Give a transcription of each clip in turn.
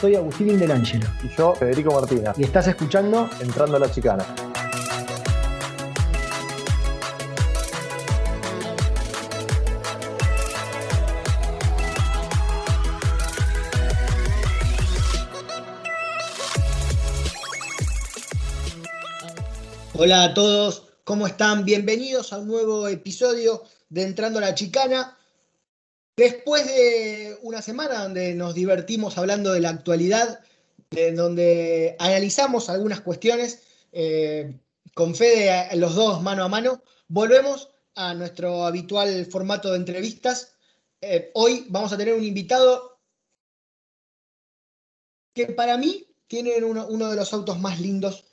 Soy Agustín Indelangelo. Y yo, Federico Martina. Y estás escuchando Entrando a la Chicana. Hola a todos, ¿cómo están? Bienvenidos a un nuevo episodio de Entrando a la Chicana. Después de una semana donde nos divertimos hablando de la actualidad, en donde analizamos algunas cuestiones eh, con Fede los dos mano a mano, volvemos a nuestro habitual formato de entrevistas. Eh, hoy vamos a tener un invitado que para mí tiene uno de los autos más lindos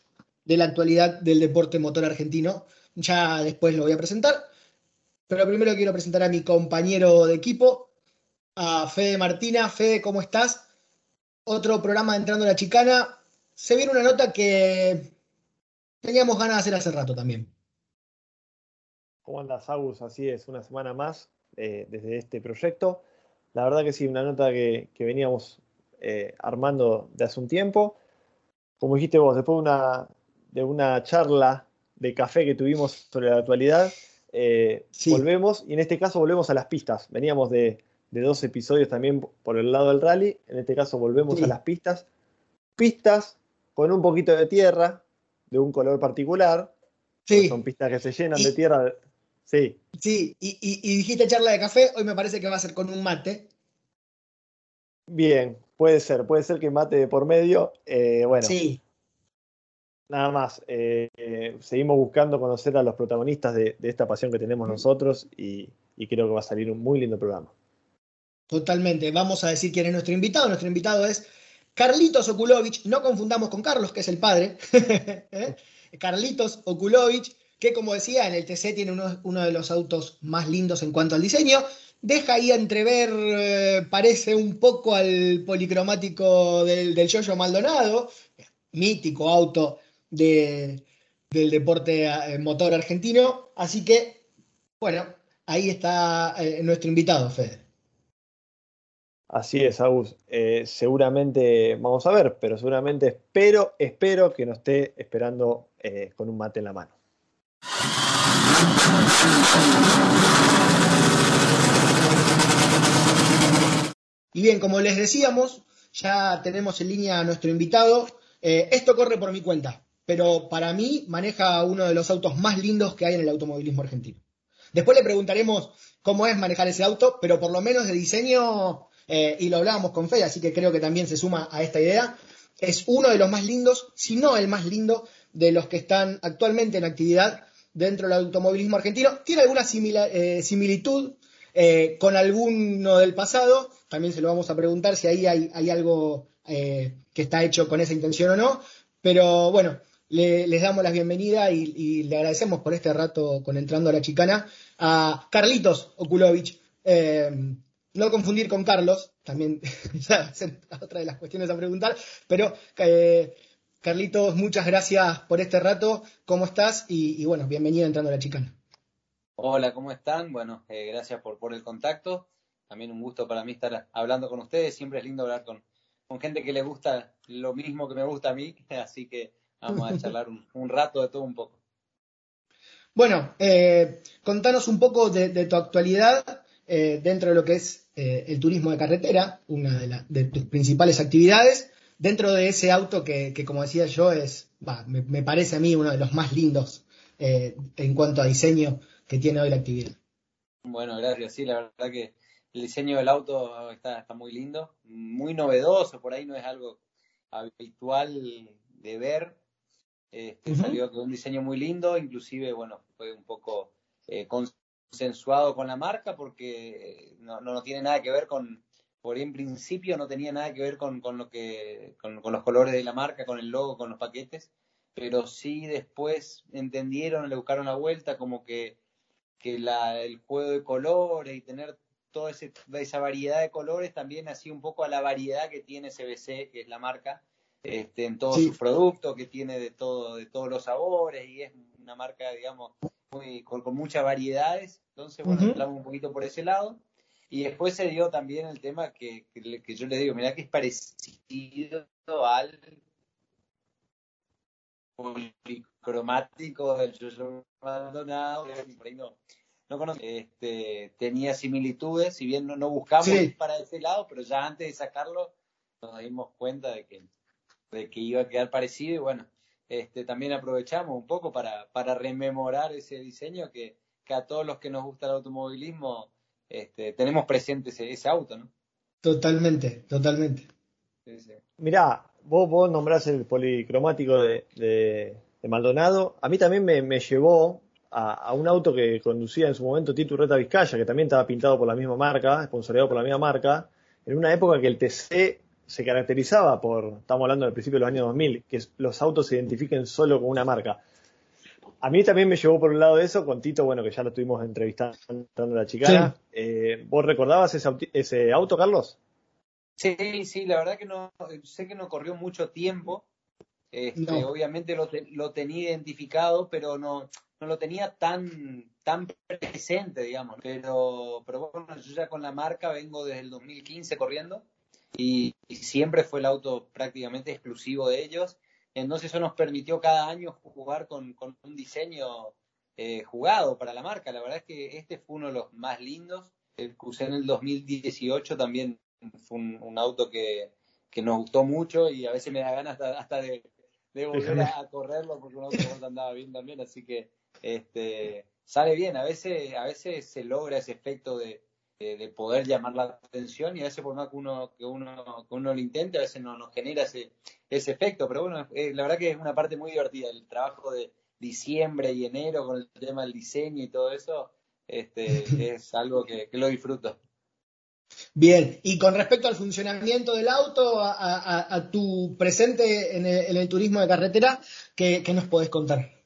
de la actualidad del deporte motor argentino. Ya después lo voy a presentar. Pero primero quiero presentar a mi compañero de equipo, a Fede Martina. Fede, ¿cómo estás? Otro programa de Entrando la Chicana. Se viene una nota que teníamos ganas de hacer hace rato también. ¿Cómo andas, Agus? Así es, una semana más eh, desde este proyecto. La verdad que sí, una nota que, que veníamos eh, armando de hace un tiempo. Como dijiste vos, después de una, de una charla de café que tuvimos sobre la actualidad, eh, sí. volvemos y en este caso volvemos a las pistas. Veníamos de, de, dos episodios también por el lado del rally, en este caso volvemos sí. a las pistas. Pistas con un poquito de tierra, de un color particular. Sí. Son pistas que se llenan y, de tierra. Sí. Sí, y, y, y dijiste charla de café, hoy me parece que va a ser con un mate. Bien, puede ser, puede ser que mate de por medio. Eh, bueno, sí. Nada más, eh, eh, seguimos buscando conocer a los protagonistas de, esta pasión que tenemos nosotros y, creo que va a salir un muy lindo programa. Totalmente, vamos a decir quién es nuestro invitado. Nuestro invitado es Carlitos Okulovich, no confundamos con Carlos, que es el padre. ¿Eh? Carlitos Okulovich, que como decía, en el TC tiene uno, de los autos más lindos en cuanto al diseño. Deja ahí entrever, parece un poco al policromático del, del Yoyo Maldonado, mítico auto de, del deporte eh, motor argentino. Así que, bueno, ahí está eh, nuestro invitado, Fede. Así es, Agus. Eh, seguramente, vamos a ver, pero seguramente espero, espero que nos esté esperando eh, con un mate en la mano. Y bien, como les decíamos, ya tenemos en línea a nuestro invitado. Esto corre por mi cuenta, pero para mí maneja uno de los autos más lindos que hay en el automovilismo argentino. Después le preguntaremos cómo es manejar ese auto, pero por lo menos de diseño, eh, y lo hablábamos con Fede, así que creo que también se suma a esta idea, es uno de los más lindos, si no el más lindo, de los que están actualmente en actividad dentro del automovilismo argentino. Tiene alguna eh, similitud eh, con alguno del pasado, también se lo vamos a preguntar si ahí hay, hay algo eh, que está hecho con esa intención o no, pero bueno, le, les damos la bienvenida y, le agradecemos por este rato con Entrando a la Chicana a Carlitos Okulovich. Eh, no confundir con Carlos, también otra de las cuestiones a preguntar, pero eh, Carlitos, muchas gracias por este rato, ¿cómo estás? Y, y, bueno, bienvenido entrando a la chicana. Hola, ¿cómo están? Bueno, eh, gracias por, por el contacto, también un gusto para mí estar hablando con ustedes, siempre es lindo hablar con, con gente que le gusta lo mismo que me gusta a mí, así que vamos a charlar un, un rato de todo un poco. Bueno, eh, contanos un poco de, de tu actualidad eh, dentro de lo que es eh, el turismo de carretera, una de, la, de, tus principales actividades, dentro de ese auto que, que como decía yo, es, bah, me, me, parece a mí uno de los más lindos en cuanto a diseño que tiene hoy la actividad. Bueno, gracias. Sí, la verdad que el diseño del auto está, está muy lindo, muy novedoso, por ahí no es algo habitual de ver. Este, uh -huh. Salió con un diseño muy lindo, inclusive, bueno, fue un poco eh, consensuado con la marca porque no, no, no, tiene nada que ver con, por en principio no tenía nada que ver con, con lo que, con, con, los colores de la marca, con el logo, con los paquetes, pero sí después entendieron, le buscaron la vuelta, como que, que la, el juego de colores y tener toda ese, esa variedad de colores también hacía un poco a la variedad que tiene CBC, que es la marca, este, en todos sí. sus productos, que tiene de todo, de todos los sabores, y es una marca, digamos, muy, con, con muchas variedades. Entonces, bueno, uh -huh. hablamos un poquito por ese lado. Y después se dio también el tema que, que, yo le digo, mira que es parecido al policromático del Jojo Maldonado, no, no este, tenía similitudes, si bien no, no buscamos para ese lado, pero ya antes de sacarlo nos dimos cuenta de que, de que iba a quedar parecido y bueno, este, también aprovechamos un poco para, para rememorar ese diseño que, que a todos los que nos gusta el automovilismo este, tenemos presente ese, auto, ¿no? Totalmente, totalmente. Mirá, vos, vos nombrás el policromático de, Maldonado. A mí también me, llevó a, un auto que conducía en su momento Tito Reta Vizcaya, que también estaba pintado por la misma marca, sponsoreado por la misma marca, en una época que el TC se caracterizaba por, estamos hablando del principio de los años 2000, que los autos se identifiquen solo con una marca. A mí también me llevó por un lado de eso, con Tito, bueno, que ya lo estuvimos entrevistando a la chicana. Eh, ¿Vos recordabas ese, auto, Carlos? Sí, sí, la verdad que no, sé que no corrió mucho tiempo. Este, obviamente lo, tenía identificado, pero no, no lo tenía tan, tan presente, digamos. Pero, pero bueno, yo ya con la marca vengo desde el 2015 corriendo y siempre fue el auto prácticamente exclusivo de ellos entonces eso nos permitió cada año jugar con, un diseño eh, jugado para la marca. La verdad es que este fue uno de los más lindos. El que usé en el 2018 también fue un, auto que, nos gustó mucho y a veces me da ganas hasta, de, volver a, correrlo porque un auto andaba bien también. Así que este, sale bien. A veces, a veces se logra ese efecto de, de, poder llamar la atención y a veces por más que uno, que uno, que uno lo intente, a veces no nos genera ese, ese efecto, pero bueno, eh, la verdad que es una parte muy divertida, el trabajo de diciembre y enero con el tema del diseño y todo eso, este, es algo que, lo disfruto. Bien, y con respecto al funcionamiento del auto, a, tu presente en el, turismo de carretera, ¿qué, nos podés contar?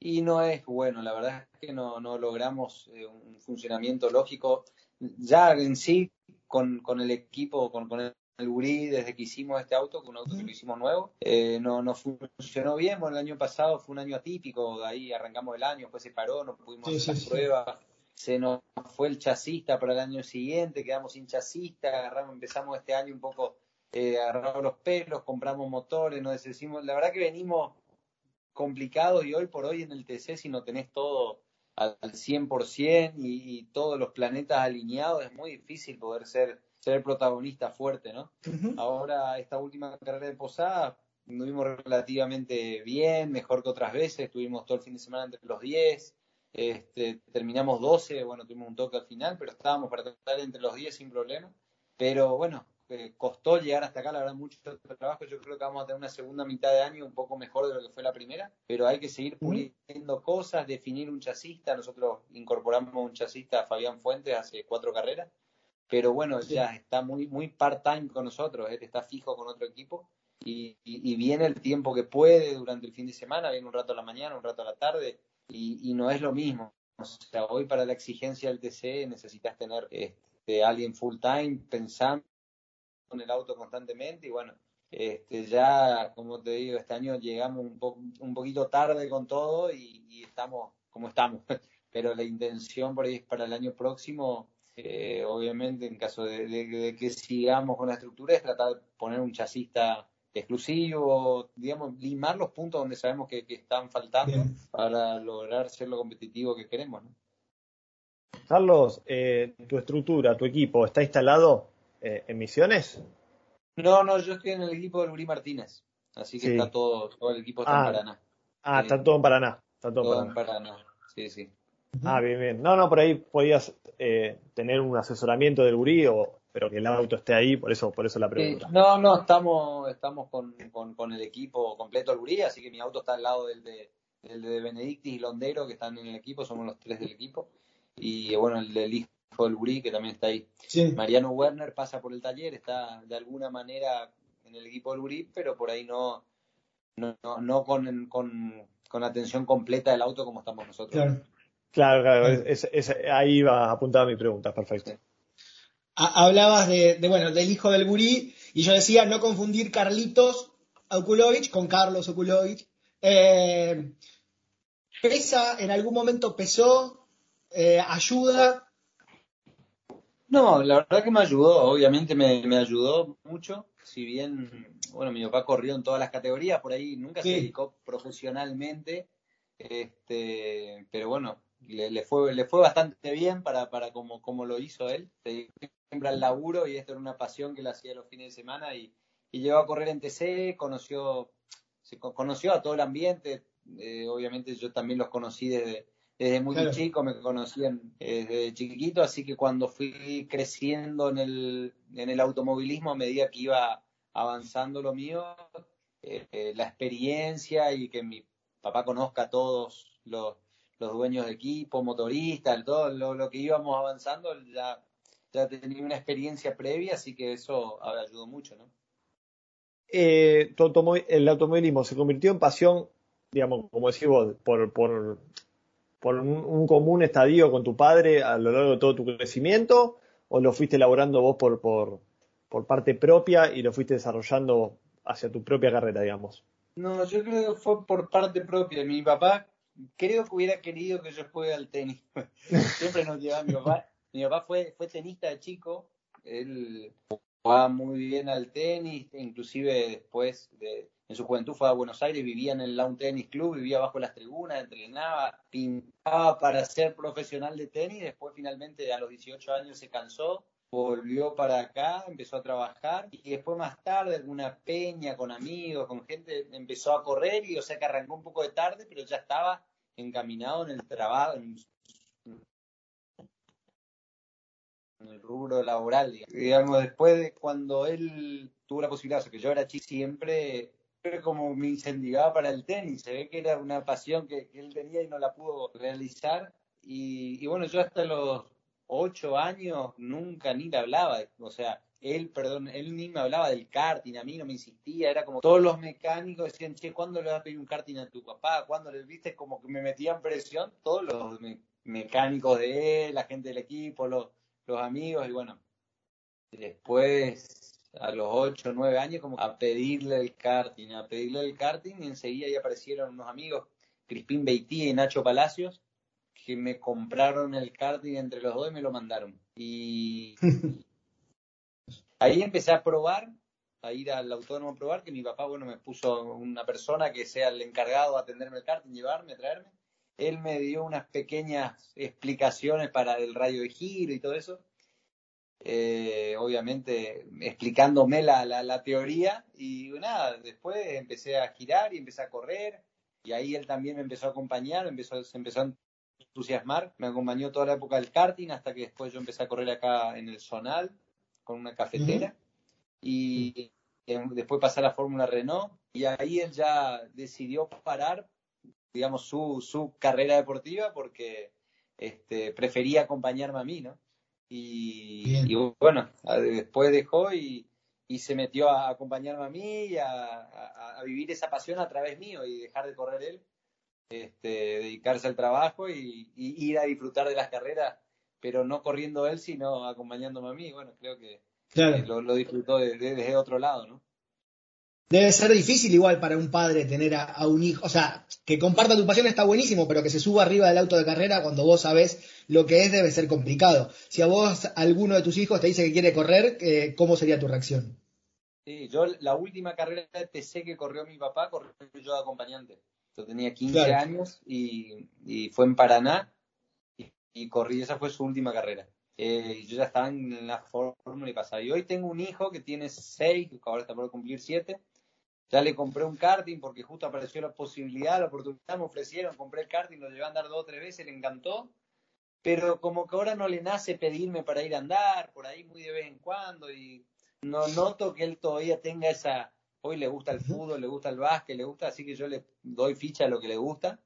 Y no es bueno, la verdad es que no, no logramos eh, un funcionamiento lógico. Ya en sí, con, con el equipo, con, con, el Gurí desde que hicimos este auto, que un auto que lo hicimos nuevo, eh, no, no funcionó bien. Bueno, el año pasado fue un año atípico, de ahí arrancamos el año, después se paró, no pudimos hacer la prueba. Se nos fue el chasista para el año siguiente, quedamos sin chasista, agarramos, empezamos este año un poco eh, agarramos los pelos, compramos motores, nos decimos, la verdad que venimos complicados y hoy por hoy en el TC si no tenés todo al 100% y, y todos los planetas alineados es muy difícil poder ser ser protagonista fuerte, ¿no? Ahora, esta última carrera de Posada, nos vimos relativamente bien, mejor que otras veces, tuvimos todo el fin de semana entre los 10, este, terminamos 12, bueno, tuvimos un toque al final, pero estábamos para tratar entre los 10 sin problema. Pero bueno, eh, costó llegar hasta acá, la verdad, mucho trabajo. Yo creo que vamos a tener una segunda mitad de año un poco mejor de lo que fue la primera, pero hay que seguir puliendo cosas, definir un chasista. Nosotros incorporamos un chasista a Fabián Fuentes hace cuatro carreras pero bueno, ya está muy, muy part-time con nosotros, él está fijo con otro equipo y, viene el tiempo que puede durante el fin de semana, viene un rato a la mañana, un rato a la tarde y, no es lo mismo. O sea, hoy para la exigencia del TC necesitas tener este, alguien full-time pensando en el auto constantemente y bueno, este, ya, como te digo, este año llegamos un, po un poquito tarde con todo y, y estamos como estamos. Pero la intención por ahí es para el año próximo eh, obviamente, en caso de, que sigamos con la estructura, es tratar de poner un chasista exclusivo, digamos, limar los puntos donde sabemos que, están faltando para lograr ser lo competitivo que queremos. Carlos, eh, ¿tu estructura, tu equipo, está instalado eh, en Misiones? No, no, yo estoy en el equipo de Lurí Martínez, así que está todo, todo el equipo está en ah. Paraná. Ah, está todo en Paraná. Está todo, en Paraná, sí, sí. Ah, bien, bien. No, no, por ahí podías eh, tener un asesoramiento del gurí, pero que el auto esté ahí, por eso, por eso la pregunta. no, no, estamos, estamos con, con, el equipo completo del gurí, así que mi auto está al lado del de, del de Benedictis y Londero, que están en el equipo, somos los tres del equipo. Y bueno, el del hijo del gurí, que también está ahí. Mariano Werner pasa por el taller, está de alguna manera en el equipo del gurí, pero por ahí no, no, no, con, con, con atención completa del auto como estamos nosotros. Claro. Claro, claro, es, ahí va apuntada mi pregunta, perfecto. Hablabas de, bueno, del hijo del gurí, y yo decía no confundir Carlitos Okulovich con Carlos Okulovich. Eh, ¿Pesa, en algún momento pesó, eh, ayuda? No, la verdad que me ayudó, obviamente me, me ayudó mucho, si bien, bueno, mi papá corrió en todas las categorías, por ahí nunca se dedicó profesionalmente, este, pero bueno, le, fue, le fue bastante bien para, para como, como lo hizo él, siempre al laburo y esto era una pasión que le hacía los fines de semana y, y llegó a correr en TC, conoció, se conoció a todo el ambiente, eh, obviamente yo también los conocí desde, desde muy chico, me conocían eh, desde chiquito, así que cuando fui creciendo en el, en el automovilismo a medida que iba avanzando lo mío, eh, la experiencia y que mi papá conozca a todos los, los dueños de equipo, motoristas, todo lo, que íbamos avanzando, ya, ya tenía una experiencia previa, así que eso ayudó mucho, ¿no? Eh, el automovilismo se convirtió en pasión, digamos, como decís vos, por, por, por un, común estadio con tu padre a lo largo de todo tu crecimiento, o lo fuiste elaborando vos por, por, por parte propia y lo fuiste desarrollando hacia tu propia carrera, digamos? No, yo creo que fue por parte propia. Mi papá creo que hubiera querido que yo juegue al tenis. Siempre nos llevaba mi papá. Mi papá fue, fue tenista de chico. Él jugaba muy bien al tenis, inclusive después de, en su juventud fue a Buenos Aires, vivía en el Lawn Tennis Club, vivía bajo las tribunas, entrenaba, pintaba para ser profesional de tenis, después finalmente a los 18 años se cansó, volvió para acá, empezó a trabajar y después más tarde alguna peña con amigos, con gente, empezó a correr y o sea que arrancó un poco de tarde, pero ya estaba encaminado en el trabajo, en, el rubro laboral, digamos. después de cuando él tuvo la posibilidad, o sea, que yo era chico siempre, como me incendiaba para el tenis, se ve que era una pasión que, él tenía y no la pudo realizar, y, y, bueno, yo hasta los ocho años nunca ni le hablaba, o sea, él, perdón, él ni me hablaba del karting, a mí no me insistía, era como todos los mecánicos decían, che, ¿cuándo le vas a pedir un karting a tu papá? ¿Cuándo le viste? Como que me metían presión todos los mecánicos de él, la gente del equipo, los, los amigos, y bueno, después a los 8 o 9 años como a pedirle el karting, a pedirle el karting y enseguida ya aparecieron unos amigos, Crispín Beití y Nacho Palacios, que me compraron el karting entre los dos y me lo mandaron. Y ahí empecé a probar, a ir al autónomo a probar, que mi papá, bueno, me puso una persona que sea el encargado de atenderme el karting, llevarme, traerme. Él me dio unas pequeñas explicaciones para el radio de giro y todo eso. Eh, obviamente explicándome la, la, teoría. Y nada, después empecé a girar y empecé a correr. Y ahí él también me empezó a acompañar, empezó, se empezó a entusiasmar, me acompañó toda la época del karting hasta que después yo empecé a correr acá en el Zonal con una cafetera. Y después pasé a la Fórmula Renault. Y ahí él ya decidió parar, digamos, su, su carrera deportiva porque este, prefería acompañarme a mí, ¿no? Y, bueno, después dejó y, se metió a acompañarme a mí y a, vivir esa pasión a través mío y dejar de correr él, este, dedicarse al trabajo y, ir a disfrutar de las carreras, pero no corriendo él, sino acompañándome a mí. Bueno, creo que lo, disfrutó desde otro lado, ¿no? Debe ser difícil igual para un padre tener a, un hijo, o sea, que comparta tu pasión está buenísimo, pero que se suba arriba del auto de carrera cuando vos sabés lo que es debe ser complicado. Si a vos alguno de tus hijos te dice que quiere correr, eh, ¿cómo sería tu reacción? Sí, yo la última carrera de TC que corrió mi papá, corrió yo de acompañante. Yo tenía 15 años y, fue en Paraná y, corrí, esa fue su última carrera. Eh, yo ya estaba en la fórmula y pasaba. Y hoy tengo un hijo que tiene 6, ahora está por cumplir 7 ya le compré un karting porque justo apareció la posibilidad, la oportunidad, me ofrecieron, compré el karting, lo llevé a andar dos o tres veces, le encantó. Pero como que ahora no le nace pedirme para ir a andar, por ahí muy de vez en cuando, y no noto que él todavía tenga esa, hoy le gusta el fútbol, le gusta el básquet, le gusta, así que yo le doy ficha a lo que le gusta.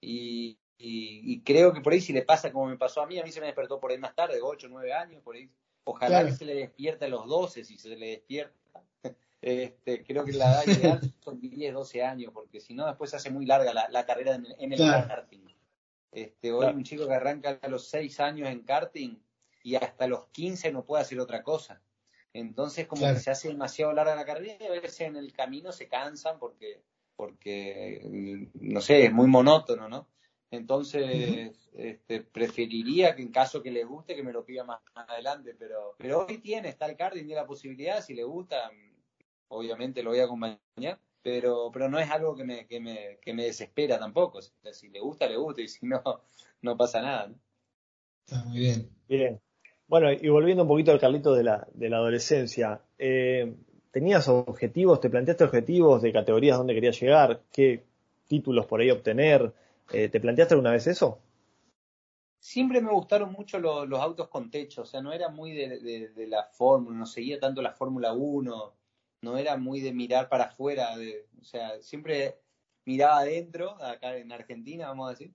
Y, y, creo que por ahí si le pasa como me pasó a mí, a mí se me despertó por ahí más tarde, 8, 9 años, por ahí. Ojalá que se le despierte a los 12, si se le despierta. Este, creo que la edad ideal son 10, 12 años, porque si no, después se hace muy larga la, carrera en, el karting. Este, hoy un chico que arranca a los 6 años en karting y hasta los 15 no puede hacer otra cosa. Entonces, como que se hace demasiado larga la carrera y a veces en el camino se cansan porque, porque no sé, es muy monótono, ¿no? Entonces, este, preferiría que en caso que les guste, que me lo pida más, adelante. Pero, pero hoy tiene, está el card, tiene la posibilidad, si le gusta, obviamente lo voy a acompañar. Pero, pero no es algo que me, que me, que me desespera tampoco. si le gusta, le gusta, y si no, no pasa nada. Está muy bien. Bien. Bueno, y volviendo un poquito al Carlito de la, de la adolescencia, eh, ¿tenías objetivos, te planteaste objetivos de categorías donde querías llegar? ¿Qué títulos por ahí obtener? Eh, ¿Te planteaste alguna vez eso? Siempre me gustaron mucho los, autos con techo, o sea, no era muy de, la fórmula, no seguía tanto la Fórmula 1, no era muy de mirar para afuera, o sea, siempre miraba adentro, acá en Argentina, vamos a decir.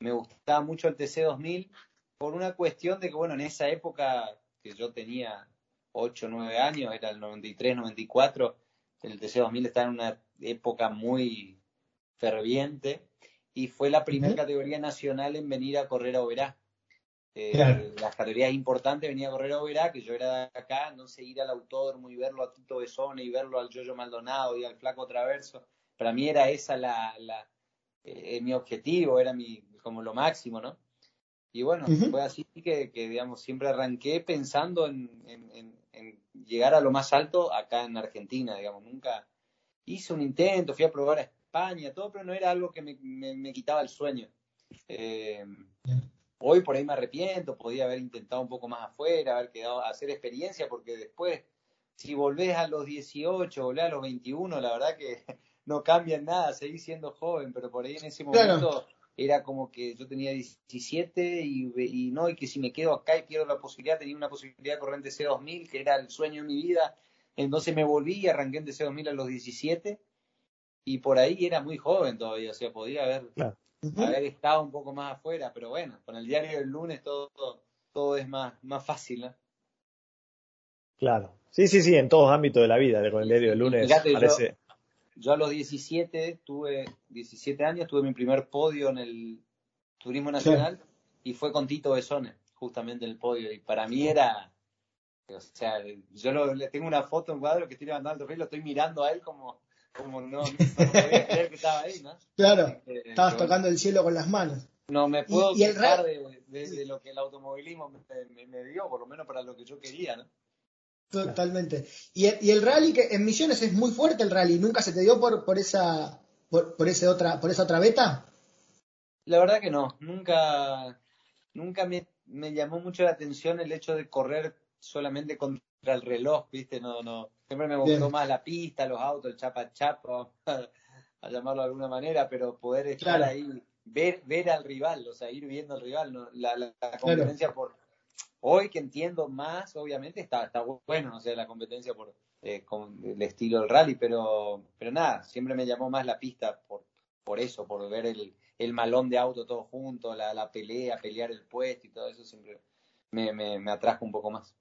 Me gustaba mucho el TC2000 por una cuestión de que, bueno, en esa época que yo tenía 8, 9 años, era el 93, 94, el TC2000 estaba en una época muy ferviente y fue la primera categoría nacional en venir a correr a Oberá. Eh, las categorías importantes venía a correr a Oberá, que yo era de acá, no sé, ir al autódromo y verlo a Tito Besone y verlo al Yoyo Maldonado y al Flaco Traverso. Para mí era esa la, la eh, mi objetivo, era mi, como lo máximo, ¿no? Y bueno, fue así que, que, digamos, siempre arranqué pensando en, en, en, llegar a lo más alto acá en Argentina, digamos, nunca hice un intento, fui a probar a España, todo, pero no era algo que me, quitaba el sueño. Eh, hoy por ahí me arrepiento, podía haber intentado un poco más afuera, haber quedado, hacer experiencia, porque después, si volvés a los 18, volvés a los 21, la verdad que no cambia nada, seguís siendo joven, pero por ahí en ese momento era como que yo tenía 17 y, y, no, y que si me quedo acá y pierdo la posibilidad, tenía una posibilidad de correr en TC2000, que era el sueño de mi vida, entonces me volví y arranqué en TC2000 a los 17 y por ahí era muy joven todavía, o sea, podía haber, haber estado un poco más afuera, pero bueno, con el diario del lunes todo, todo, es más, más fácil, ¿no? Claro. Sí, sí, sí, en todos ámbitos de la vida, con el diario del lunes parece... Yo, a los 17 tuve, 17 años, tuve mi primer podio en el Turismo Nacional y fue con Tito Besone, justamente en el podio. Y para mí era, o sea, yo le tengo una foto en cuadro que estoy levantando el trofeo y lo estoy mirando a él como, como no, no creer que estaba ahí, ¿no? Claro, eh, estabas tocando el cielo con las manos. No me puedo quejar de, de, lo que el automovilismo me, me, dio, por lo menos para lo que yo quería, ¿no? Totalmente. Y el, y el rally, que en Misiones es muy fuerte el rally, ¿nunca se te dio por, por esa por, por ese otra por esa otra beta? La verdad que no, nunca nunca me, me llamó mucho la atención el hecho de correr solamente contra el reloj, ¿viste? No no Siempre me gustó más la pista, los autos, el chapa chapa, a llamarlo de alguna manera, pero poder estar ahí, ver, ver al rival, o sea, ir viendo al rival, ¿no? la, la, competencia por... Hoy que entiendo más, obviamente, está, está bueno, no sé, la competencia por eh, con el estilo del rally, pero, pero nada, siempre me llamó más la pista por, por eso, por ver el, el malón de auto todo junto, la, la pelea, pelear el puesto y todo eso siempre me, me, me atrajo un poco más.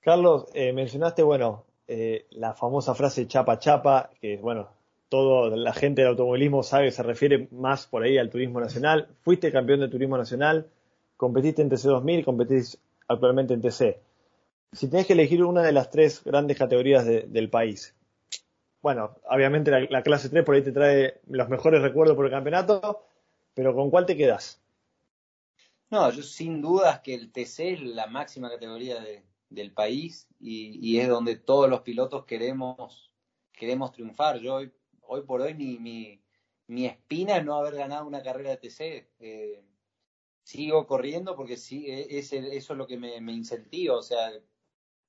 Carlos, eh, mencionaste, bueno, eh, la famosa frase chapa chapa, que bueno, toda la gente del automovilismo sabe que se refiere más por ahí al turismo nacional. Fuiste campeón de turismo nacional, competiste en TC2000, competís actualmente en TC. Si tenés que elegir una de las tres grandes categorías del país, bueno, obviamente la, la, clase 3 por ahí te trae los mejores recuerdos por el campeonato, pero ¿con cuál te quedas? No, yo sin dudas que el TC es la máxima categoría de, del país y, es donde todos los pilotos queremos, queremos triunfar. Yo hoy, hoy por hoy mi, mi, mi espina es no haber ganado una carrera de TC. Eh, sigo corriendo porque sí, e, eso es lo que me, me, incentiva, o sea,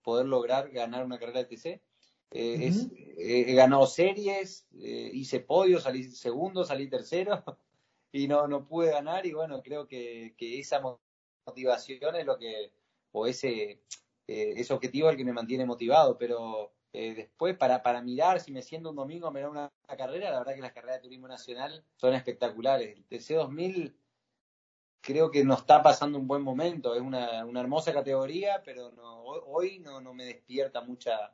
poder lograr ganar una carrera de TC. Eh, he ganado series, eh, hice podio, salí segundo, salí tercero y no, no pude ganar y bueno, creo que, que esa motivación es lo que, o ese, eh, ese objetivo es el que me mantiene motivado, pero eh, después para, para mirar si me siento un domingo a mirar una, carrera, la verdad que las carreras de turismo nacional son espectaculares. El TC2000 creo que nos está pasando un buen momento, es una, una hermosa categoría, pero no, hoy no, no me despierta mucha,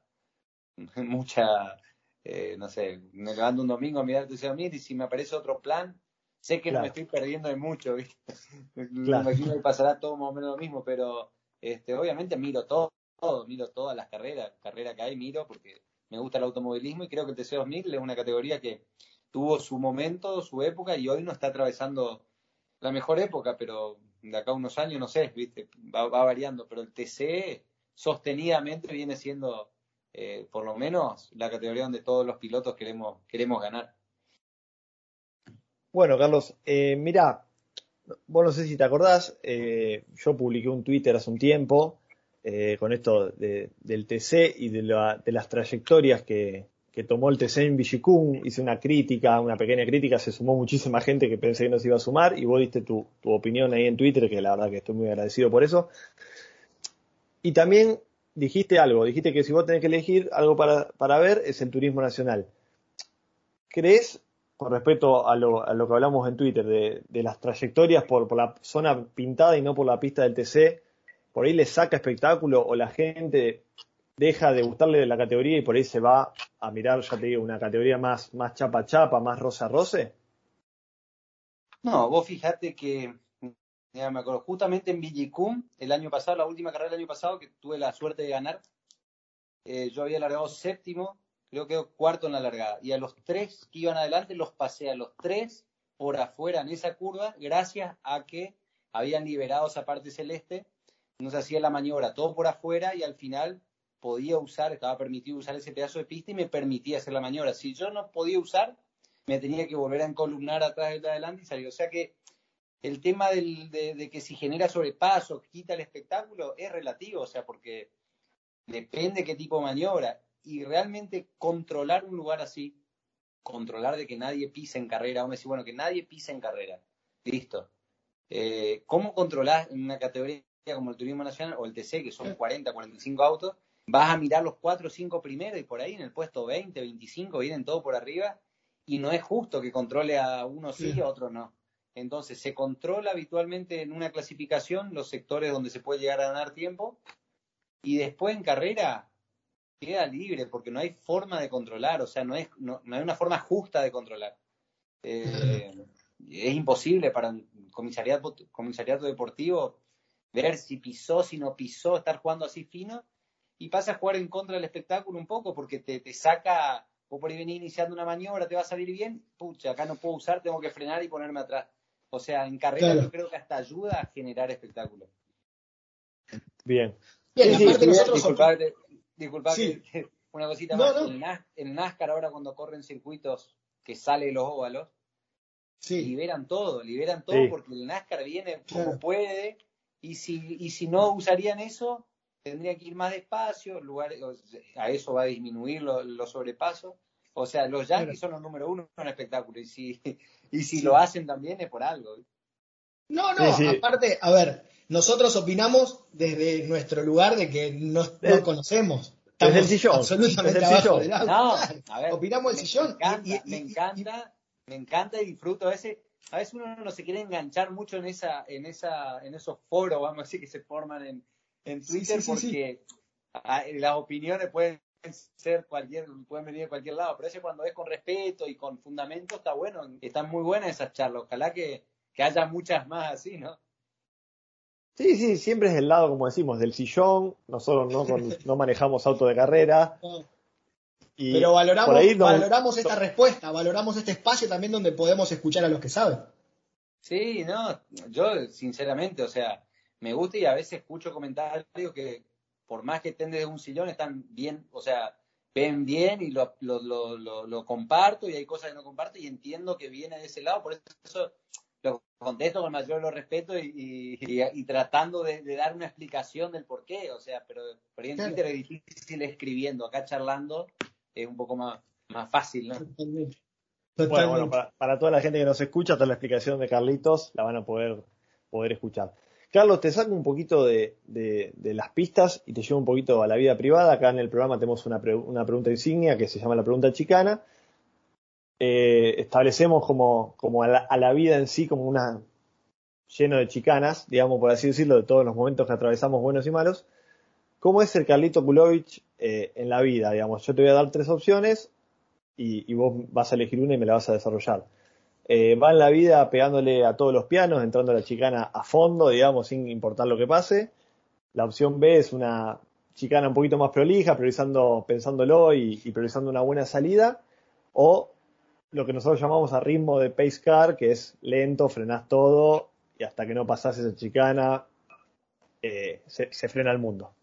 mucha, eh, no sé, me levanto un domingo a mirar el TC2000 y si me aparece otro plan, sé que no me estoy perdiendo de mucho, ¿viste? Me imagino que pasará todo más o menos lo mismo, pero este, obviamente miro todo, miro todas las carreras, carrera que hay, miro porque me gusta el automovilismo y creo que el TC2000 es una categoría que, tuvo su momento, su época, y hoy no está atravesando la mejor época, pero de acá a unos años, no sé, ¿viste? Va, variando, pero el TC sostenidamente viene siendo, eh, por lo menos, la categoría donde todos los pilotos queremos, queremos ganar. Bueno, Carlos, eh, mira, vos no sé si te acordás, eh, yo publiqué un Twitter hace un tiempo eh, con esto del TC y de, las trayectorias que, tomó el TC en Vigicum. Hice una crítica, una pequeña crítica, se sumó muchísima gente que pensé que no se iba a sumar y vos diste tu, opinión ahí en Twitter, que la verdad que estoy muy agradecido por eso. Y también dijiste algo, dijiste que si vos tenés que elegir algo para, ver es el turismo nacional. ¿Crees, con respecto a lo, que hablamos en Twitter, de, las trayectorias por, la zona pintada y no por la pista del TC, por ahí le saca espectáculo o la gente deja de gustarle la categoría y por ahí se va a mirar, ya te digo, una categoría más, más chapa chapa, más rosa roce? No, vos fijate que, me acuerdo, justamente en Villicum, el año pasado, la última carrera del año pasado, que tuve la suerte de ganar, eh, yo había largado séptimo, creo que cuarto en la largada, y a los tres que iban adelante los pasé a los tres por afuera en esa curva, gracias a que habían liberado esa parte celeste no se hacía la maniobra todo por afuera y al final podía usar, estaba permitido usar ese pedazo de pista y me permitía hacer la maniobra. Si yo no podía usar, me tenía que volver a encolumnar atrás de adelante y salir. O sea que el tema de, que si genera sobrepaso, quita el espectáculo, es relativo, o sea, porque depende qué tipo de maniobra. Y realmente controlar un lugar así, controlar de que nadie pise en carrera, vamos a decir, bueno, que nadie pise en carrera, listo. Eh, ¿Cómo controlar en una categoría como el Turismo Nacional o el TC, que son 40, 45 autos, vas a mirar los 4 o 5 primeros y por ahí en el puesto 20, 25 vienen todos por arriba y no es justo que controle a uno sí y a otro no. Entonces se controla habitualmente en una clasificación los sectores donde se puede llegar a ganar tiempo y después en carrera queda libre porque no hay forma de controlar, o sea, no, es, no, hay una forma justa de controlar. Eh, es imposible para un comisariato, comisariato deportivo ver si pisó, si no pisó, estar jugando así fino, y pasa a jugar en contra del espectáculo un poco, porque te, te saca, o por ahí venir iniciando una maniobra, te va a salir bien, pucha, acá no puedo usar, tengo que frenar y ponerme atrás. O sea, en carrera yo creo que hasta ayuda a generar espectáculo. Bien. Bien, aparte nosotros... Disculpad, una cosita más. En, NASCAR ahora cuando corren circuitos que sale los óvalos, liberan todo, liberan todo porque el NASCAR viene como puede y si, y si no usarían eso, tendría que ir más despacio, lugar, a eso va a disminuir los sobrepasos. O sea, los Yankees son los número uno en espectáculo y si, y si lo hacen también es por algo. No, no, aparte, a ver, nosotros opinamos desde nuestro lugar de que no, no conocemos. Desde el sillón. Absolutamente desde el sillón. No, a ver, opinamos el sillón. me encanta, me encanta y disfruto ese a veces uno no se quiere enganchar mucho en esa, en esa, en esos foros, vamos a decir, que se forman en, en Twitter, porque las opiniones pueden ser cualquier, pueden venir de cualquier lado, pero ese cuando es con respeto y con fundamento está bueno, están muy buenas esas charlas, ojalá que, que haya muchas más así, ¿no? Sí, sí, siempre es del lado, como decimos, del sillón, nosotros no, no manejamos auto de carrera, pero valoramos, valoramos esta respuesta, valoramos este espacio también donde podemos escuchar a los que saben. Sí, no, yo sinceramente, o sea, me gusta y a veces escucho comentarios que por más que estén desde un sillón están bien, o sea, ven bien y lo, lo, lo, lo, comparto y hay cosas que no comparto y entiendo que viene de ese lado, por eso lo contesto con mayor lo respeto y, y, tratando de, dar una explicación del por qué, o sea, pero por ahí en Twitter es difícil escribiendo, acá charlando es un poco más, más fácil, ¿no? Bueno, para, toda la gente que nos escucha, toda la explicación de Carlitos la van a poder, poder escuchar. Carlos, te saco un poquito de, de, las pistas y te llevo un poquito a la vida privada. Acá en el programa tenemos una, una pregunta insignia que se llama la pregunta chicana. Eh, establecemos como, como a, la, vida en sí como una lleno de chicanas, digamos por así decirlo, de todos los momentos que atravesamos buenos y malos. ¿Cómo es el Carlito Kulovich eh, en la vida? Digamos, yo te voy a dar tres opciones y, vos vas a elegir una y me la vas a desarrollar. Eh, va en la vida pegándole a todos los pianos, entrando a la chicana a fondo, digamos, sin importar lo que pase. La opción B es una chicana un poquito más prolija, priorizando, pensándolo y, priorizando una buena salida. O lo que nosotros llamamos a ritmo de pace car, que es lento, frenás todo y hasta que no pasás esa chicana, eh, se, se frena el mundo.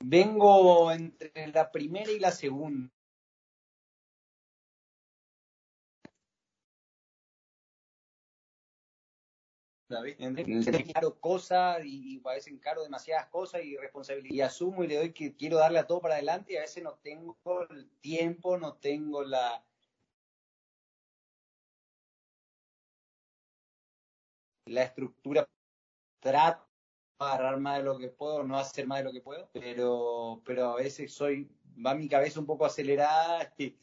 Vengo entre la primera y la segunda. Caro cosas y, a veces encaro demasiadas cosas y responsabilidad y asumo y le doy que quiero darle a todo para adelante y a veces no tengo el tiempo, no tengo la la estructura trato de agarrar más de lo que puedo, no hacer más de lo que puedo, pero pero a veces soy va mi cabeza un poco acelerada y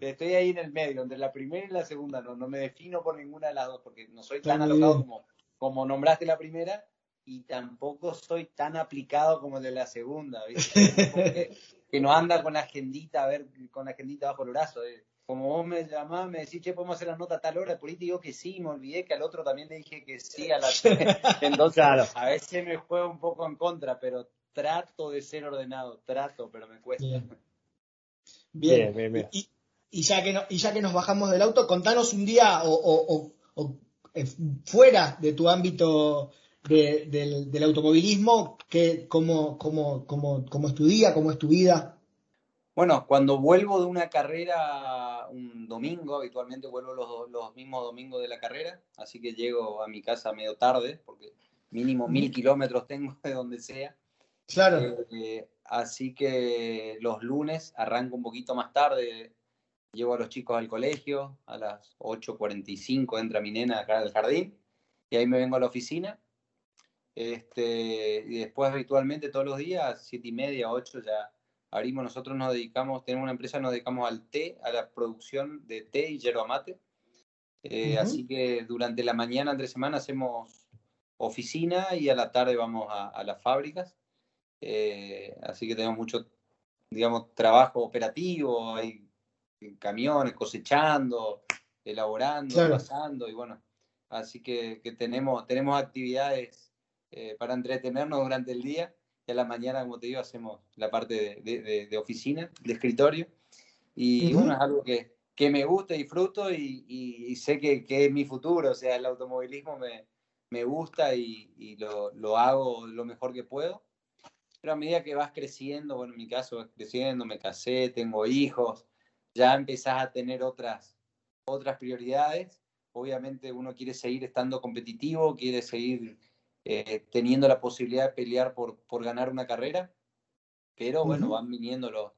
estoy ahí en el medio, entre la primera y la segunda, no, no me defino por ninguna de las dos porque no soy tan alocado como como nombraste la primera, y tampoco soy tan aplicado como el de la segunda, ¿viste? que no anda con la agendita, a ver, con la agendita bajo el brazo. Eh. Como vos me llamás, me decís, che, podemos hacer la nota a tal hora, por ahí te digo que sí, me olvidé que al otro también le dije que sí a la Entonces, a veces me juego un poco en contra, pero trato de ser ordenado, trato, pero me cuesta. Bien, bien, bien. Y, y, ya que no, y ya que nos bajamos del auto, contanos un día o, o, o eh, fuera de tu ámbito del, automovilismo, que, cómo, cómo, cómo, cómo es tu día, cómo es tu vida? Bueno, cuando vuelvo de una carrera un domingo, habitualmente vuelvo los, los mismos domingos de la carrera, así que llego a mi casa medio tarde, porque mínimo mil kilómetros tengo de donde sea. Claro. Eh, así que los lunes arranco un poquito más tarde llevo a los chicos al colegio, a las 8.45 entra mi nena acá al jardín, y ahí me vengo a la oficina. Este, y después habitualmente todos los días, siete y media, 8 ya abrimos, nosotros nos dedicamos, tenemos una empresa, nos dedicamos al té, a la producción de té y yerba mate. Eh, así que durante la mañana, entre semana, hacemos oficina y a la tarde vamos a, las fábricas. Eh, así que tenemos mucho, digamos, trabajo operativo, hay camiones, cosechando, elaborando, pasando y bueno, así que, tenemos, tenemos actividades eh, para entretenernos durante el día y a la mañana, como te digo, hacemos la parte de, oficina, de escritorio y bueno, es algo que, que me gusta, disfruto y, y, sé que, que, es mi futuro, o sea, el automovilismo me, me gusta y, y lo, lo, hago lo mejor que puedo. Pero a medida que vas creciendo, bueno, en mi caso vas creciendo, me casé, tengo hijos, ya empezás a tener otras, otras prioridades. Obviamente uno quiere seguir estando competitivo, quiere seguir eh, teniendo la posibilidad de pelear por, por ganar una carrera, pero bueno, van viniendo los,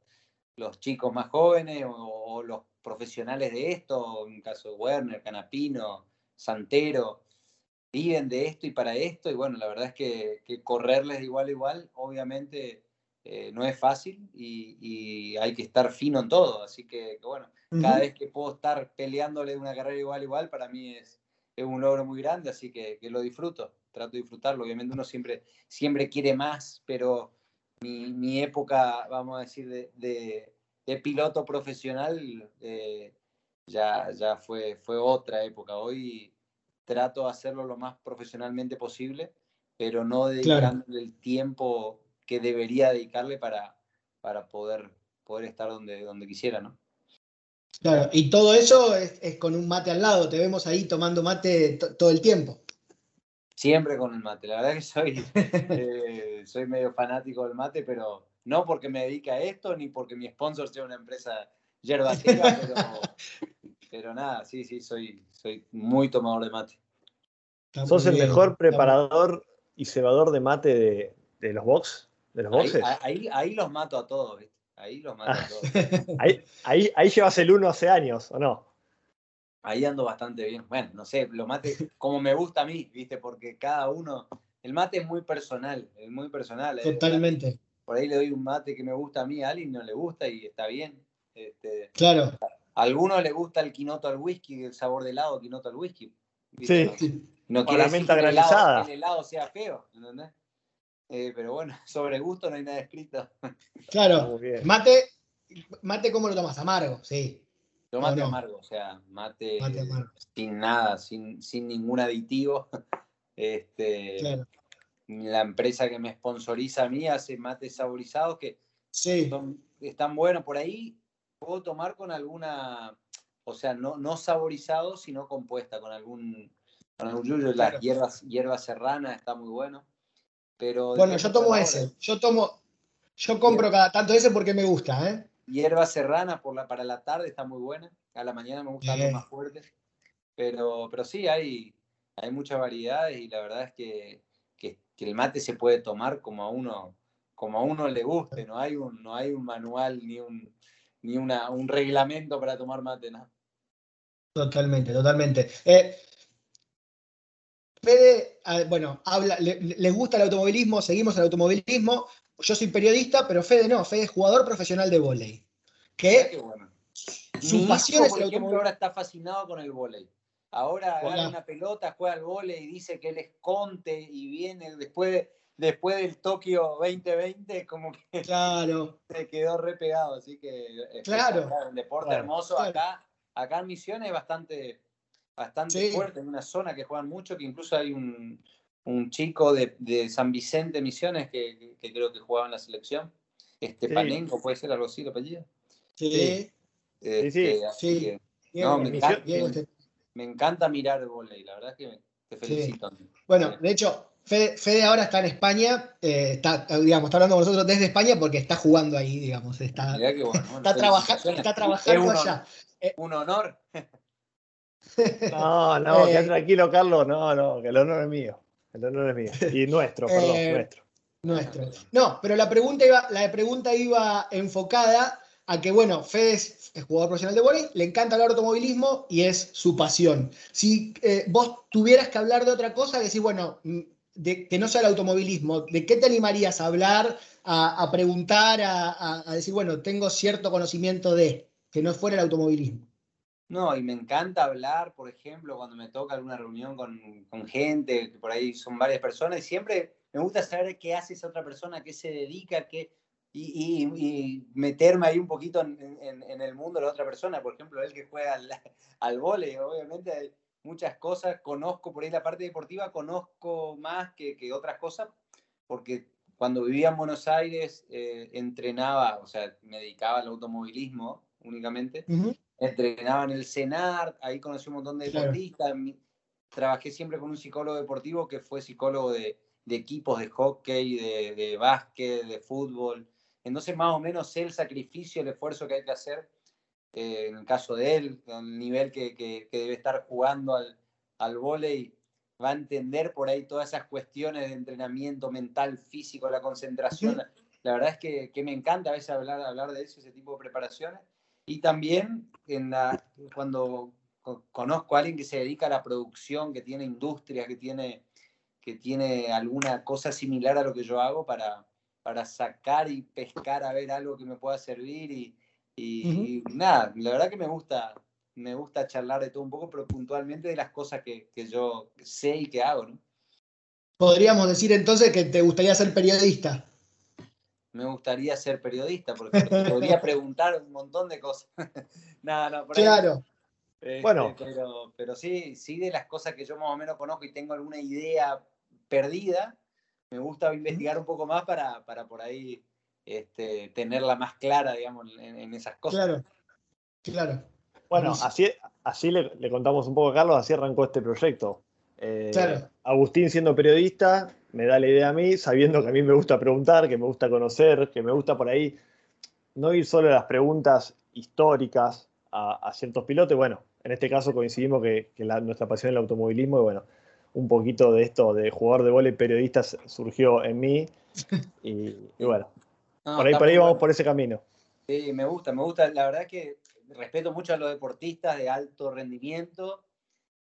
los chicos más jóvenes o, los profesionales de esto, en el caso de Werner, Canapino, Santero, viven de esto y para esto, y bueno, la verdad es que, que correrles de igual a igual, obviamente eh, no es fácil y, hay que estar fino en todo. Así que, bueno, cada vez que puedo estar peleándole una carrera igual igual, para mí es, es un logro muy grande, así que, lo disfruto, trato de disfrutarlo. Obviamente uno siempre, siempre quiere más, pero mi, época, vamos a decir, de, piloto profesional eh, ya, ya fue, fue otra época. Hoy trato de hacerlo lo más profesionalmente posible, pero no dedicándole el tiempo que debería dedicarle para, para poder, poder estar donde, donde quisiera, ¿no? Claro, y todo eso es, con un mate al lado, te vemos ahí tomando mate todo el tiempo. Siempre con el mate, la verdad que soy, eh, soy medio fanático del mate, pero no porque me dedique a esto, ni porque mi sponsor sea una empresa yerbacera, pero, pero nada, sí, sí, soy, soy muy tomador de mate. Sos el mejor preparador y cebador de mate de, de los box ¿De los boxes? Ahí, ahí, los mato a todos, ¿viste? Ahí los mato a todos. ahí, ahí, ahí llevas el uno hace años, ¿o no? Ahí ando bastante bien. Bueno, no sé, lo mate como me gusta a mí, ¿viste? Porque cada uno. El mate es muy personal, es muy personal. ¿eh? Totalmente. Por ahí le doy un mate que me gusta a mí, a alguien no le gusta y está bien. Este, claro. A algunos le gusta el quinoto al whisky, el sabor de helado quinoto al whisky. Sí. No, quiere la menta granizada. Que el helado sea feo, ¿entendés? Eh, pero bueno, sobre gusto no hay nada escrito. Claro, mate, mate ¿cómo lo tomas? Amargo, sí. Yo mate amargo, o sea, mate, sin nada, sin, ningún aditivo. Este, La empresa que me sponsoriza a mí hace mates saborizados que sí. están buenos por ahí. Puedo tomar con alguna o sea, no, no saborizado, sino compuesta con algún, con algún yuyo. Las hierbas, hierbas serranas está muy bueno. Pero bueno, yo tomo ese. Yo tomo, yo compro cada tanto ese porque me gusta, ¿eh? Hierba serrana por la, para la tarde está muy buena. A la mañana me gusta algo más fuerte. Pero, pero sí, hay, hay muchas variedades y la verdad es que, que, el mate se puede tomar como a uno, como a uno le guste. No hay un, no hay un manual ni un, ni una, un reglamento para tomar mate, ¿no? Totalmente, totalmente. Eh, Fede, bueno, habla, les gusta el automovilismo, seguimos el automovilismo. Yo soy periodista, pero Fede no, Fede es jugador profesional de volei. Que bueno. su pasión es el automovilismo. ahora está fascinado con el volei. Ahora agarra una pelota, juega al volei y dice que él es Conte y viene después, después del Tokio 2020 como que claro. se quedó repegado. Así que claro. un deporte hermoso. Acá, acá en Misiones es bastante bastante fuerte, en una zona que juegan mucho, que incluso hay un, chico de, San Vicente Misiones que, creo que jugaba en la selección. Este Panenco, puede ser algo así el apellido. Sí. Este, sí, me, encanta, mirar el volei, la verdad es que te felicito. Bueno, de hecho, Fede, ahora está en España, eh, está, digamos, está hablando con nosotros desde España porque está jugando ahí, digamos, está, está, trabajando, está trabajando allá. Un honor. No, no, quédate eh, tranquilo, Carlos. No, no, que el honor es mío. El honor es mío. Y nuestro, perdón, eh, nuestro. Nuestro. No, pero la pregunta iba, la pregunta iba enfocada a que, bueno, Fede es, jugador profesional de voleibol, le encanta el automovilismo y es su pasión. Si eh, vos tuvieras que hablar de otra cosa, decir, bueno, mm, de, que no sea el automovilismo, ¿de qué te animarías a hablar, a, preguntar, a, a decir, bueno, tengo cierto conocimiento de que no fuera el automovilismo? No, y me encanta hablar, por ejemplo, cuando me toca alguna reunión con, gente, que por ahí son varias personas, y siempre me gusta saber qué hace esa otra persona, qué se dedica, qué, y, meterme ahí un poquito en, el mundo de la otra persona. Por ejemplo, él que juega al, al vole, obviamente hay muchas cosas, conozco por ahí la parte deportiva, conozco más que, otras cosas, porque cuando vivía en Buenos Aires eh, entrenaba, o sea, me dedicaba al automovilismo únicamente entrenaba en el CENAR, ahí conocí un montón de deportistas. Trabajé siempre con un psicólogo deportivo que fue psicólogo de, equipos de hockey, de, básquet, de fútbol. Entonces, más o menos sé el sacrificio, el esfuerzo que hay que hacer, eh, en el caso de él, el nivel que, debe estar jugando al, al vóley, va a entender por ahí todas esas cuestiones de entrenamiento mental, físico, la concentración. La verdad es que, que, me encanta a veces hablar, hablar de eso, ese tipo de preparaciones. Y también en la, cuando conozco a alguien que se dedica a la producción, que tiene industria, que tiene, que tiene alguna cosa similar a lo que yo hago para, para sacar y pescar a ver algo que me pueda servir y, y, nada, la verdad que me gusta, me gusta charlar de todo un poco, pero puntualmente de las cosas que, que yo sé y que hago, ¿no? Podríamos decir entonces que te gustaría ser periodista me gustaría ser periodista, porque podría preguntar un montón de cosas. Nada, no, claro. Este, bueno. Pero, sí, sí de las cosas que yo más o menos conozco y tengo alguna idea perdida, me gusta investigar un poco más para, para por ahí este, tenerla más clara, digamos, en, esas cosas. Claro, claro. Bueno, así, así le, contamos un poco a Carlos, así arrancó este proyecto. Eh, claro. Agustín siendo periodista, me da la idea a mí, sabiendo que a mí me gusta preguntar, que me gusta conocer, que me gusta por ahí no ir solo a las preguntas históricas a, ciertos pilotos. Bueno, en este caso coincidimos que, nuestra pasión es el automovilismo y bueno, un poquito de esto de jugador de vóley periodista surgió en mí y, bueno, por ahí, por ahí vamos por ese camino. Sí, me gusta, me gusta. La verdad que respeto mucho a los deportistas de alto rendimiento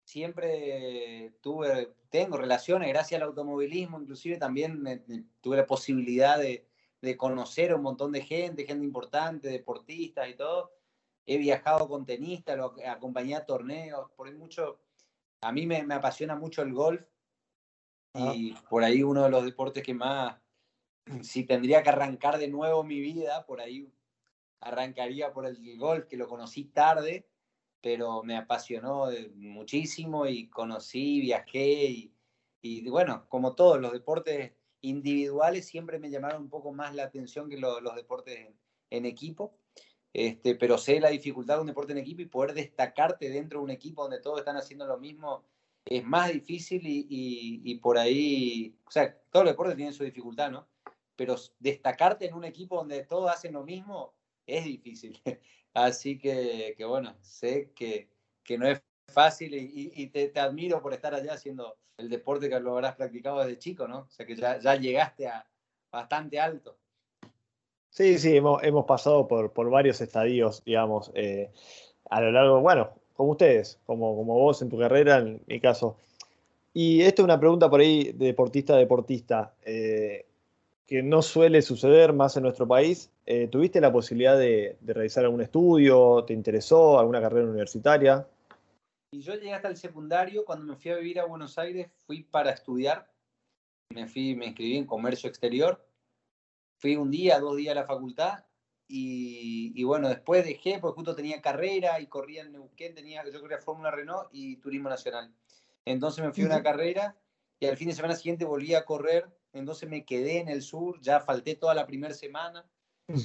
siempre tuve, tengo relaciones gracias al automovilismo, inclusive también tuve la posibilidad de, conocer a un montón de gente, gente importante, deportistas y todo. He viajado con tenistas, lo, acompañé a torneos, por ahí mucho, a mí me, apasiona mucho el golf ah. y por ahí uno de los deportes que más, si tendría que arrancar de nuevo mi vida, por ahí arrancaría por el golf, que lo conocí tarde pero me apasionó muchísimo y conocí, viajé y, bueno, como todos los deportes individuales siempre me llamaron un poco más la atención que los deportes en, equipo, este, pero sé la dificultad de un deporte en equipo y poder destacarte dentro de un equipo donde todos están haciendo lo mismo es más difícil y, y, por ahí, o sea, todos los deportes tienen su dificultad, ¿no? Pero destacarte en un equipo donde todos hacen lo mismo es difícil. Así que, que bueno, sé que, que, no es fácil y, te, te, admiro por estar allá haciendo el deporte que lo habrás practicado desde chico, ¿no? O sea, que ya, ya llegaste a bastante alto. Sí, sí, hemos, hemos pasado por, por, varios estadios, digamos, eh, a lo largo, bueno, como ustedes, como, como vos en tu carrera, en mi caso. Y esto es una pregunta por ahí de deportista a deportista, eh, que no suele suceder más en nuestro país. Eh, ¿Tuviste la posibilidad de, de, realizar algún estudio? ¿Te interesó alguna carrera universitaria? Y yo llegué hasta el secundario, cuando me fui a vivir a Buenos Aires, fui para estudiar. Me, fui, me inscribí en comercio exterior fui un día, dos días a la facultad y, bueno, después dejé porque justo tenía carrera y corría en Neuquén, tenía, yo corría Fórmula Renault y Turismo Nacional. Entonces me fui a una carrera y al fin de semana siguiente volví a correr, entonces me quedé en el sur, ya falté toda la primera semana. Mm.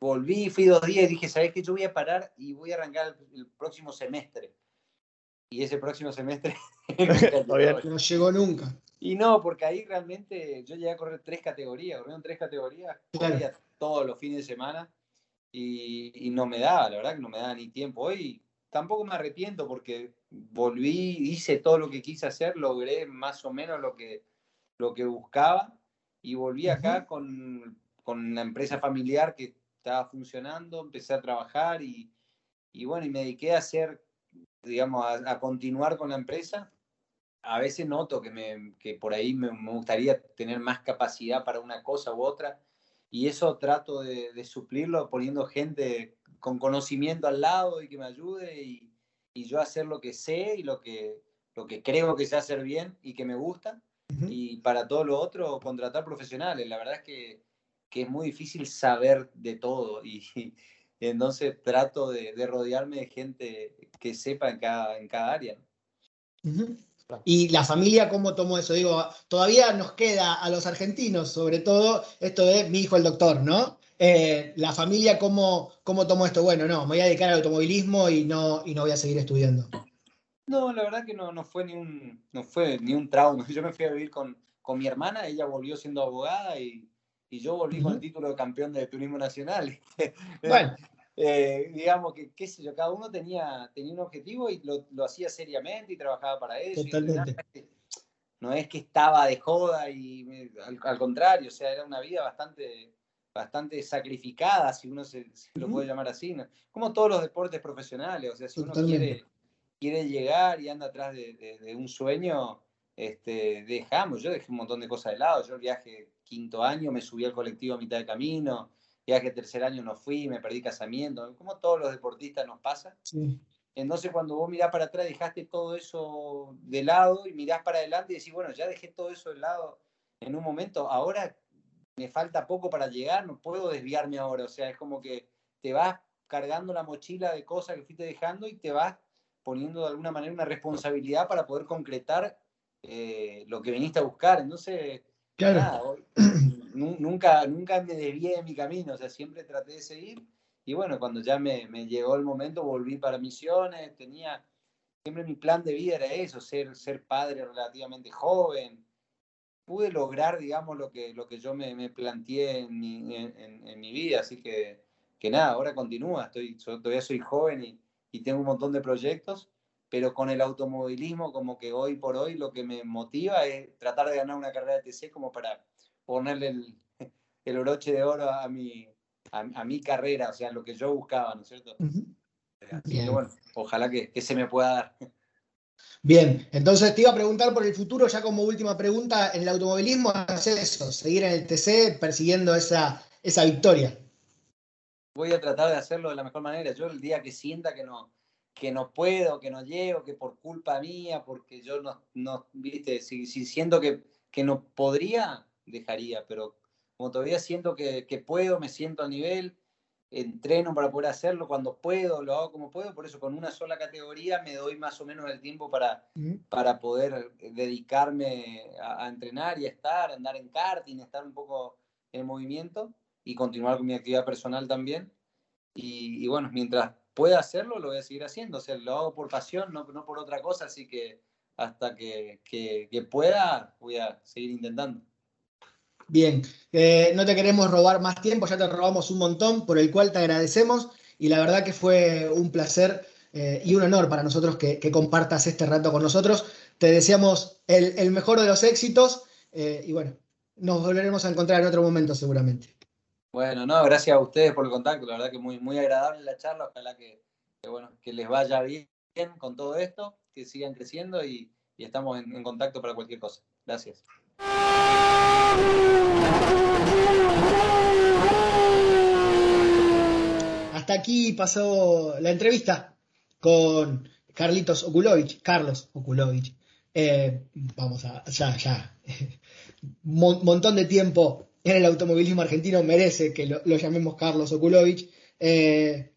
Volví, fui dos días y dije, ¿sabes qué? Yo voy a parar y voy a arrancar el, próximo semestre. Y ese próximo semestre no llegó nunca. Y no, porque ahí realmente yo llegué a correr tres categorías, corrieron tres categorías, corría todos los fines de semana y, no me daba, la verdad que no me daba ni tiempo. Hoy tampoco me arrepiento porque volví, hice todo lo que quise hacer, logré más o menos lo que, lo que buscaba y volví acá con, con una empresa familiar que estaba funcionando, empecé a trabajar y, y bueno, y me dediqué a hacer, digamos, a continuar con la empresa. A veces noto que, me, que por ahí me, gustaría tener más capacidad para una cosa u otra y eso trato de, suplirlo poniendo gente con conocimiento al lado y que me ayude y, y, yo hacer lo que sé y lo que, lo que creo que sé hacer bien y que me gusta y para todo lo otro contratar profesionales. La verdad es que, que es muy difícil saber de todo y, entonces trato de, de, rodearme de gente que sepa en cada, en cada área. Y la familia, ¿cómo tomó eso? Digo, todavía nos queda a los argentinos, sobre todo, esto de mi hijo el doctor, ¿no? Eh, la familia, ¿cómo, ¿cómo tomó esto? Bueno, no, me voy a dedicar al automovilismo y no, y no voy a seguir estudiando. No, la verdad que no, no, fue, ni un, no fue ni un trauma. Yo me fui a vivir con, con mi hermana, ella volvió siendo abogada y, y yo volví con el título de campeón de turismo nacional. bueno, eh, digamos que, qué sé yo, cada uno tenía, tenía un objetivo y lo, lo hacía seriamente y trabajaba para eso. no es que estaba de joda y al, contrario, o sea, era una vida bastante, bastante sacrificada, si uno se, lo puede llamar así, como todos los deportes profesionales, o sea, si uno quiere, quiere llegar y anda atrás de, de, un sueño, este, dejamos, yo dejé un montón de cosas de lado, yo viaje quinto año, me subí al colectivo a mitad de camino, que tercer año no fui, me perdí casamiento, como todos los deportistas nos pasa. Entonces cuando vos mirás para atrás, dejaste todo eso de lado y mirás para adelante y decís, bueno, ya dejé todo eso de lado en un momento, ahora me falta poco para llegar, no puedo desviarme ahora, o sea, es como que te vas cargando la mochila de cosas que fuiste dejando y te vas poniendo de alguna manera una responsabilidad para poder concretar eh, lo que viniste a buscar. Entonces, claro nunca, nunca me desvié de mi camino, o sea, siempre traté de seguir. Y bueno, cuando ya me, me llegó el momento, volví para misiones, tenía, siempre mi plan de vida era eso, ser, ser padre relativamente joven. Pude lograr, digamos, lo que, lo que yo me, me planteé en mi, en, en, mi, vida, así que, que nada, ahora continúa, estoy, todavía soy joven y, y tengo un montón de proyectos, pero con el automovilismo como que hoy por hoy lo que me motiva es tratar de ganar una carrera de TC como para ponerle el, el oroche de oro a mi, a, mi carrera, o sea, lo que yo buscaba, ¿no es cierto? Así que bueno, ojalá que, que, se me pueda dar. Bien, entonces te iba a preguntar por el futuro, ya como última pregunta, en el automovilismo, hacer eso, seguir en el TC persiguiendo esa, esa victoria. Voy a tratar de hacerlo de la mejor manera. Yo el día que sienta que no, que no puedo, que no llego, que por culpa mía, porque yo no, no viste, si, si siento que, que no podría, dejaría, pero como todavía siento que, puedo, me siento a nivel, entreno para poder hacerlo cuando puedo, lo hago como puedo, por eso con una sola categoría me doy más o menos el tiempo para, para poder dedicarme a, entrenar y a estar, andar en karting, estar un poco en movimiento y continuar con mi actividad personal también. y, bueno, mientras pueda hacerlo, lo voy a seguir haciendo. O sea, lo hago por pasión, no, no por otra cosa, así que hasta que, que, pueda, voy a seguir intentando. Bien, eh, no te queremos robar más tiempo, ya te robamos un montón, por el cual te agradecemos y la verdad que fue un placer eh, y un honor para nosotros que, compartas este rato con nosotros. Te deseamos el, mejor de los éxitos eh, y bueno, nos volveremos a encontrar en otro momento seguramente. Bueno, no, gracias a ustedes por el contacto, la verdad que muy, muy agradable la charla, ojalá que, bueno, que les vaya bien con todo esto, que sigan creciendo y, estamos en, contacto para cualquier cosa. Gracias. Hasta aquí pasó la entrevista con Carlitos Okulovich, Carlos Okulovich. Eh, vamos a, ya, ya. Montón de tiempo en el automovilismo argentino merece que lo, llamemos Carlos Okulovich. Eh,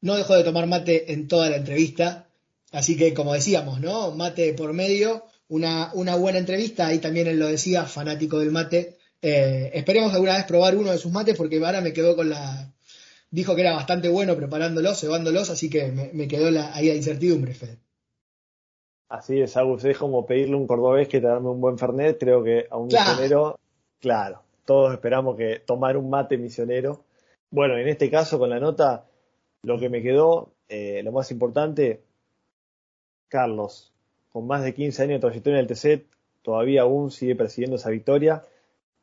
no dejó de tomar mate en toda la entrevista, así que como decíamos, ¿no? Mate por medio, una, una buena entrevista, ahí también él lo decía, fanático del mate. Eh, esperemos alguna vez probar uno de sus mates porque ahora me quedó con la... Dijo que era bastante bueno preparándolos, cebándolos, así que me, quedó la, ahí la incertidumbre, Fede. Así es, Agus, es como pedirle un cordobés que te dame un buen Fernet, creo que a un misionero, claro, todos esperamos que tomar un mate misionero. Bueno, en este caso con la nota, lo que me quedó, eh, lo más importante, Carlos, con más de 15 años de trayectoria en el TC, todavía aún sigue persiguiendo esa victoria,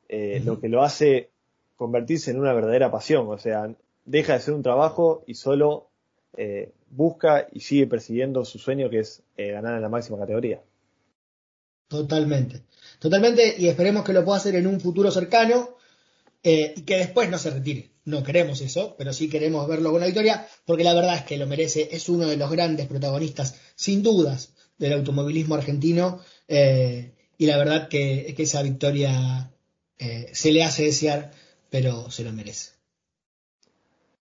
eh, lo que lo hace convertirse en una verdadera pasión, o sea, deja de ser un trabajo y solo eh, busca y sigue persiguiendo su sueño que es eh, ganar en la máxima categoría. Totalmente, totalmente, y esperemos que lo pueda hacer en un futuro cercano eh, y que después no se retire. No queremos eso, pero sí queremos verlo con la victoria, porque la verdad es que lo merece, es uno de los grandes protagonistas, sin dudas, del automovilismo argentino, y la verdad que, que esa victoria se le hace desear, pero se lo merece.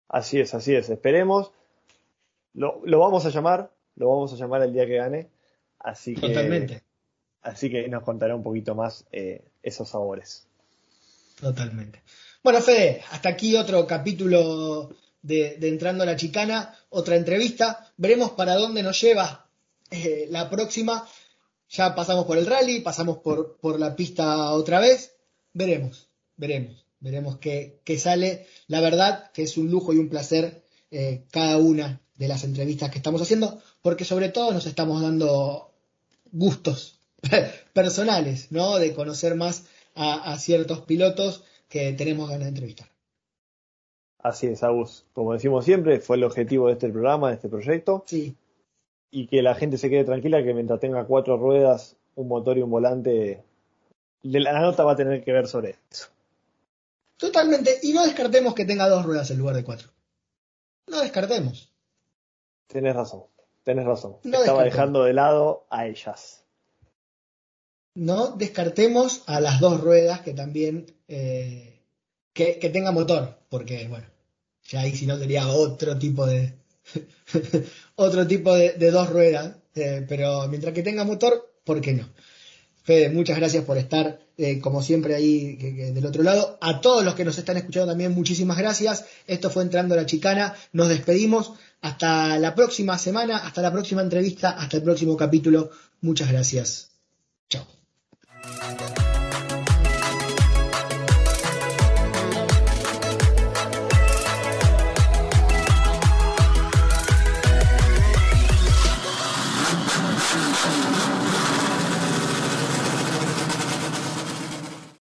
Así es, así es. Esperemos. Lo, vamos a llamar, lo vamos a llamar el día que gane. Así que, Totalmente. Así que nos contará un poquito más eh, esos sabores. Totalmente. Bueno, Fede, hasta aquí otro capítulo de, Entrando a la Chicana, otra entrevista. Veremos para dónde nos lleva eh, la próxima. Ya pasamos por el rally, pasamos por, por la pista otra vez. Veremos, veremos, veremos qué, qué sale. La verdad que es un lujo y un placer eh, cada una de las entrevistas que estamos haciendo, porque sobre todo nos estamos dando gustos personales, ¿no? De conocer más a, ciertos pilotos que tenemos ganas de entrevistar. Así es, Agus. Como decimos siempre, fue el objetivo de este programa, de este proyecto. Sí. Y que la gente se quede tranquila que mientras tenga cuatro ruedas, un motor y un volante, la nota va a tener que ver sobre eso. Totalmente. Y no descartemos que tenga dos ruedas en lugar de cuatro. No descartemos. Tienes razón, tienes razón. Estaba dejando de lado a ellas. No descartemos a las dos ruedas que también eh, que, tenga motor, porque bueno, ya ahí si no sería otro tipo de otro tipo de, dos ruedas, eh, pero mientras que tenga motor, ¿por qué no? Fede, muchas gracias por estar, eh, como siempre, ahí del otro lado. A todos los que nos están escuchando también, muchísimas gracias. Esto fue Entrando a la Chicana. Nos despedimos. Hasta la próxima semana, hasta la próxima entrevista, hasta el próximo capítulo. Muchas gracias. Chao. Thank you.